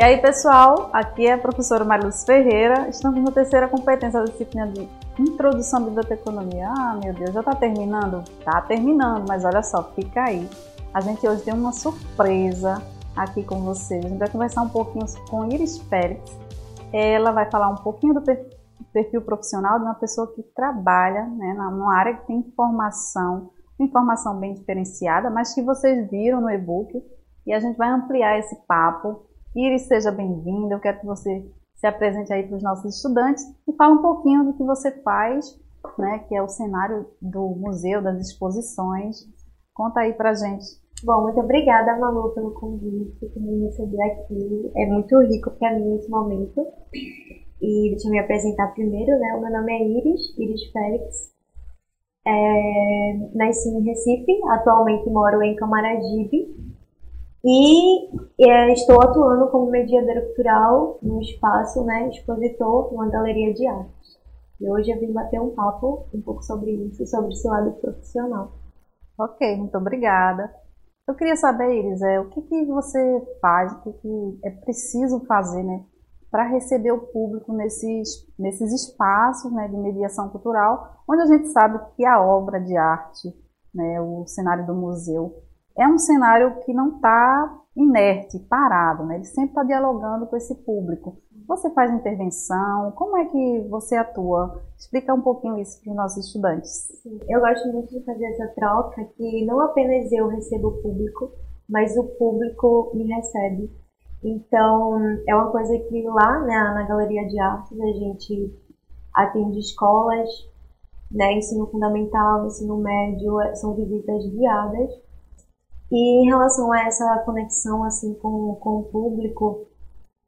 E aí, pessoal, aqui é a professora Mariluz Ferreira. Estamos na terceira competência da disciplina de Introdução à Biblioteconomia. Ah, meu Deus, já está terminando? Está terminando, mas olha só, fica aí. A gente hoje tem uma surpresa aqui com vocês. A gente vai conversar um pouquinho com Iris Félix. Ela vai falar um pouquinho do perfil profissional de uma pessoa que trabalha né, numa área que tem informação, informação bem diferenciada, mas que vocês viram no e-book. E a gente vai ampliar esse papo Iris, seja bem-vinda. Eu quero que você se apresente aí para os nossos estudantes e fale um pouquinho do que você faz, né, que é o cenário do museu, das exposições. Conta aí para gente. Bom, muito obrigada, Malu, pelo convite, por me receber aqui. É muito rico para mim esse momento. E deixa eu me apresentar primeiro, né? O meu nome é Iris, Iris Félix. É, nasci em Recife, atualmente moro em Camaragibe, e é, estou atuando como mediadora cultural no espaço, né, expositor, numa galeria de arte. E hoje eu vim bater um papo um pouco sobre isso, sobre esse lado profissional. Ok, muito obrigada. Eu queria saber, Iris, é, o que, que você faz, o que, que é preciso fazer, né, para receber o público nesses, nesses espaços né, de mediação cultural, onde a gente sabe que a obra de arte, né, o cenário do museu, é um cenário que não está inerte, parado, né? ele sempre está dialogando com esse público. Você faz intervenção? Como é que você atua? Explica um pouquinho isso para os nossos estudantes. Sim, eu gosto muito de fazer essa troca, que não apenas eu recebo o público, mas o público me recebe. Então, é uma coisa que lá né, na Galeria de Artes a gente atende escolas, né, ensino fundamental, ensino médio, são visitas guiadas e em relação a essa conexão assim com, com o público,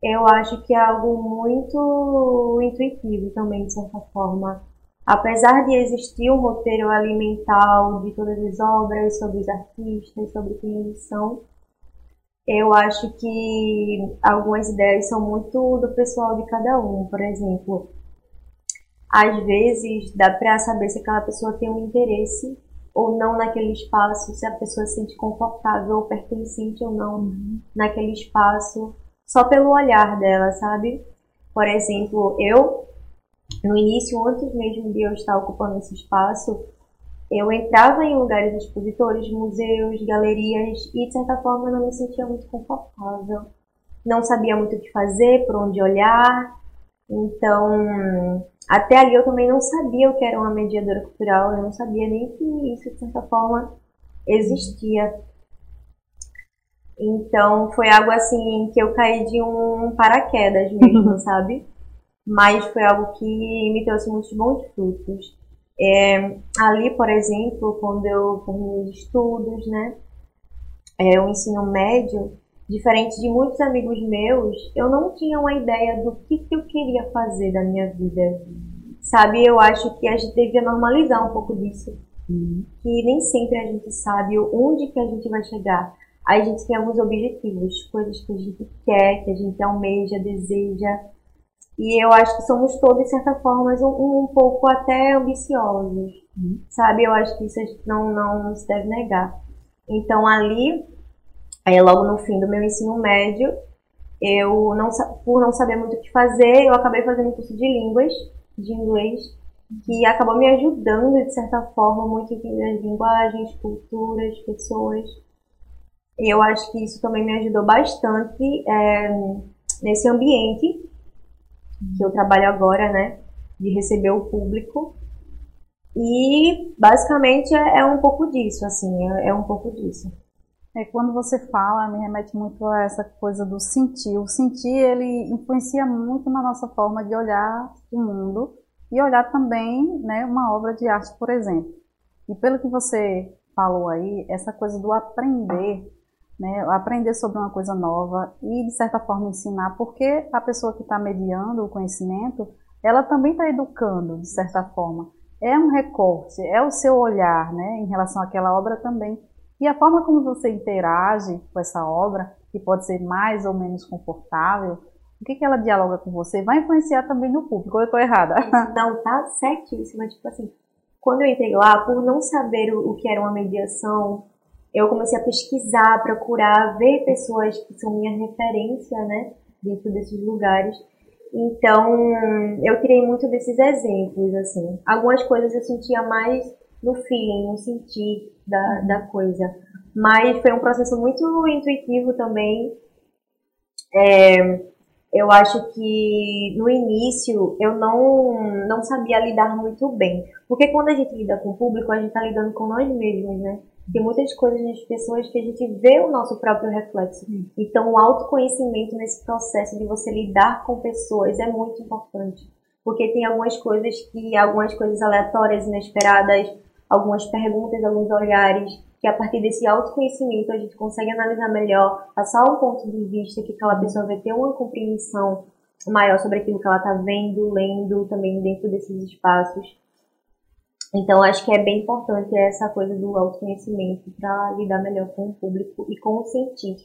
eu acho que é algo muito intuitivo também, de certa forma. Apesar de existir um roteiro alimentar de todas as obras, sobre os artistas, sobre quem eles são, eu acho que algumas ideias são muito do pessoal de cada um. Por exemplo, às vezes dá para saber se aquela pessoa tem um interesse ou não naquele espaço, se a pessoa se sente confortável ou pertencente ou não naquele espaço, só pelo olhar dela, sabe? Por exemplo, eu, no início, antes mesmo de eu estar ocupando esse espaço, eu entrava em lugares expositores, museus, galerias e, de certa forma, eu não me sentia muito confortável. Não sabia muito o que fazer, por onde olhar. Então, até ali eu também não sabia o que era uma mediadora cultural, eu não sabia nem que isso, de certa forma, existia. Então foi algo assim que eu caí de um paraquedas mesmo, sabe? Mas foi algo que me trouxe muitos bons frutos. É, ali, por exemplo, quando eu terminei os estudos, né? É, o ensino médio, diferente de muitos amigos meus, eu não tinha uma ideia do que, que eu queria fazer da minha vida. Sabe, eu acho que a gente devia normalizar um pouco disso. Uhum. Que nem sempre a gente sabe onde que a gente vai chegar. A gente tem alguns objetivos, coisas que a gente quer, que a gente almeja, deseja. E eu acho que somos todos, de certa forma, um, um pouco até ambiciosos. Uhum. Sabe, eu acho que isso não, não se deve negar. Então ali Aí, logo no fim do meu ensino médio, eu não por não saber muito o que fazer, eu acabei fazendo um curso de línguas, de inglês, que acabou me ajudando de certa forma muito em as linguagens, culturas, pessoas. E eu acho que isso também me ajudou bastante é, nesse ambiente que eu trabalho agora, né, de receber o público. E basicamente é, é um pouco disso, assim, é, é um pouco disso. É, quando você fala, me remete muito a essa coisa do sentir. O sentir, ele influencia muito na nossa forma de olhar o mundo e olhar também né, uma obra de arte, por exemplo. E pelo que você falou aí, essa coisa do aprender, né, aprender sobre uma coisa nova e, de certa forma, ensinar, porque a pessoa que está mediando o conhecimento, ela também está educando, de certa forma. É um recorte, é o seu olhar né, em relação àquela obra também e a forma como você interage com essa obra, que pode ser mais ou menos confortável, o que, que ela dialoga com você, vai influenciar também no público. Ou eu estou errada? Não, tá certíssima. Tipo assim, quando eu entrei lá, por não saber o, que era uma mediação, eu comecei a pesquisar, procurar, ver pessoas que são minha referência, né? dentro desses lugares. Então, eu tirei muito desses exemplos, assim. Algumas coisas eu sentia mais no feeling, no sentir da, da coisa. Mas foi um processo muito intuitivo também. É, eu acho que no início eu não, não sabia lidar muito bem. Porque quando a gente lida com o público, a gente está lidando com nós mesmos, né? Tem muitas coisas nas pessoas que a gente vê o nosso próprio reflexo. Então, o autoconhecimento nesse processo de você lidar com pessoas é muito importante. Porque tem algumas coisas que, algumas coisas aleatórias, inesperadas, algumas perguntas, alguns olhares, que a partir desse autoconhecimento a gente consegue analisar melhor, passar um ponto de vista que aquela pessoa vai ter uma compreensão maior sobre aquilo que ela está vendo, lendo também dentro desses espaços. Então, acho que é bem importante essa coisa do autoconhecimento para lidar melhor com o público e com o sentir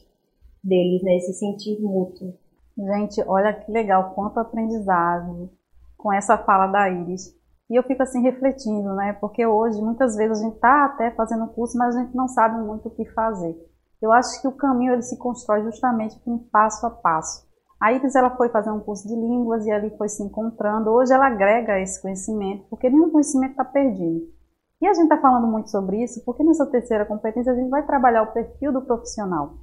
deles, né? Esse sentir mútuo. Gente, olha que legal, quanto aprendizado com essa fala da Iris. E eu fico assim refletindo, né? Porque hoje, muitas vezes, a gente está até fazendo curso, mas a gente não sabe muito o que fazer. Eu acho que o caminho ele se constrói justamente com passo a passo. A Iris ela foi fazer um curso de línguas e ali foi se encontrando. Hoje ela agrega esse conhecimento, porque nenhum conhecimento está perdido. E a gente está falando muito sobre isso porque nessa terceira competência a gente vai trabalhar o perfil do profissional.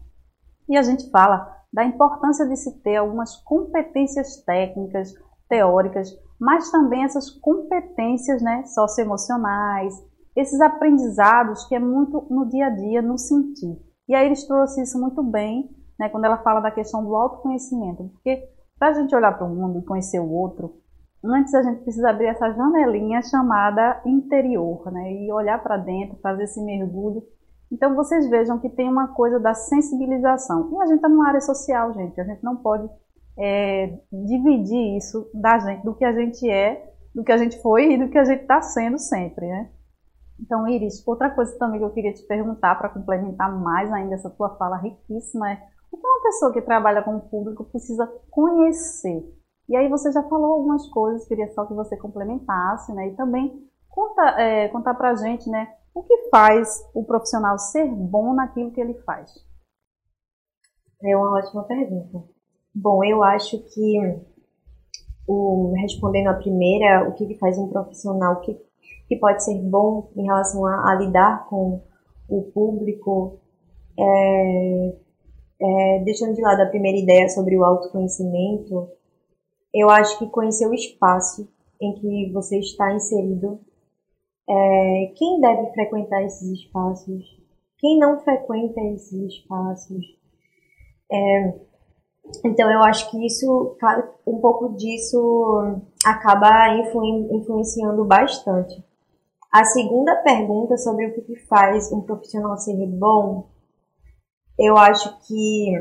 E a gente fala da importância de se ter algumas competências técnicas, teóricas, mas também essas competências né, socioemocionais, esses aprendizados que é muito no dia a dia, no sentir. E aí eles trouxe isso muito bem né, quando ela fala da questão do autoconhecimento, porque para a gente olhar para o mundo e conhecer o outro, antes a gente precisa abrir essa janelinha chamada interior, né, e olhar para dentro, fazer esse mergulho. Então vocês vejam que tem uma coisa da sensibilização. E a gente está numa área social, gente, a gente não pode é, dividir isso da gente, do que a gente é, do que a gente foi e do que a gente está sendo sempre, né? Então, Iris, outra coisa também que eu queria te perguntar para complementar mais ainda essa tua fala riquíssima é o que uma pessoa que trabalha com o público precisa conhecer? E aí você já falou algumas coisas, queria só que você complementasse, né? E também conta, é, contar para a gente, né? O que faz o profissional ser bom naquilo que ele faz? É uma ótima pergunta. Bom, eu acho que o, respondendo a primeira, o que faz um profissional que, que pode ser bom em relação a, a lidar com o público é, é, deixando de lado a primeira ideia sobre o autoconhecimento, eu acho que conhecer o espaço em que você está inserido, é, quem deve frequentar esses espaços, quem não frequenta esses espaços. É, então eu acho que isso, um pouco disso acaba influ, influenciando bastante. A segunda pergunta sobre o que faz um profissional ser bom eu acho que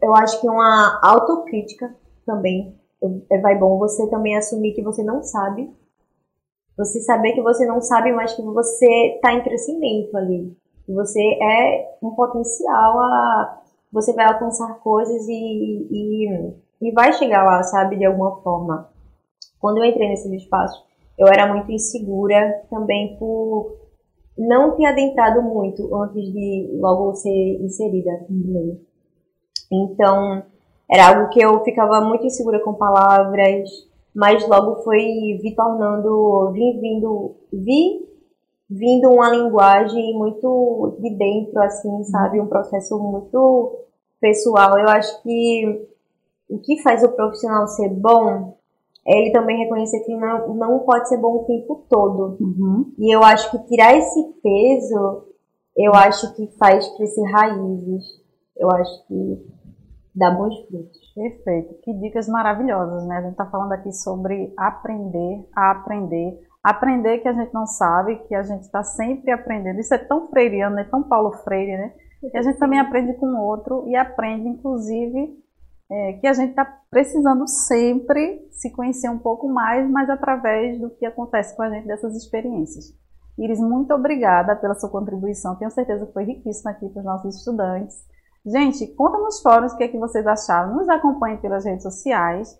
eu acho que uma autocrítica também é, vai bom você também assumir que você não sabe. Você saber que você não sabe, mas que você está em crescimento ali. Que você é um potencial a. Você vai alcançar coisas e, e, e vai chegar lá, sabe, de alguma forma. Quando eu entrei nesse espaço, eu era muito insegura também por não tinha adentrado muito antes de logo ser inserida no meio. Então, era algo que eu ficava muito insegura com palavras, mas logo foi vi tornando, vim vindo, vi vindo uma linguagem muito de dentro, assim, sabe? Um processo muito pessoal. Eu acho que o que faz o profissional ser bom ele também reconhecer que não, não pode ser bom o tempo todo. Uhum. E eu acho que tirar esse peso, eu acho que faz crescer raízes. Eu acho que dá bons frutos. Perfeito. Que dicas maravilhosas, né? A gente está falando aqui sobre aprender a aprender. Aprender que a gente não sabe, que a gente está sempre aprendendo. Isso é tão freiriano, é tão Paulo Freire, né? E a gente também aprende com o outro e aprende, inclusive, é, que a gente está precisando sempre se conhecer um pouco mais, mas através do que acontece com a gente dessas experiências. Iris, muito obrigada pela sua contribuição. Tenho certeza que foi riquíssima aqui para os nossos estudantes. Gente, conta nos fóruns o que, é que vocês acharam. Nos acompanhem pelas redes sociais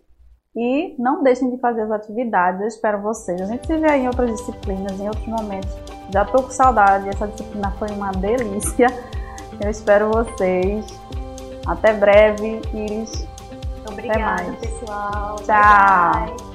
e não deixem de fazer as atividades. Eu espero vocês. A gente se vê em outras disciplinas, em outros momentos. Já estou com saudade. Essa disciplina foi uma delícia. Eu espero vocês Até breve, Iris. Obrigada, mais. pessoal. Tchau. Bye.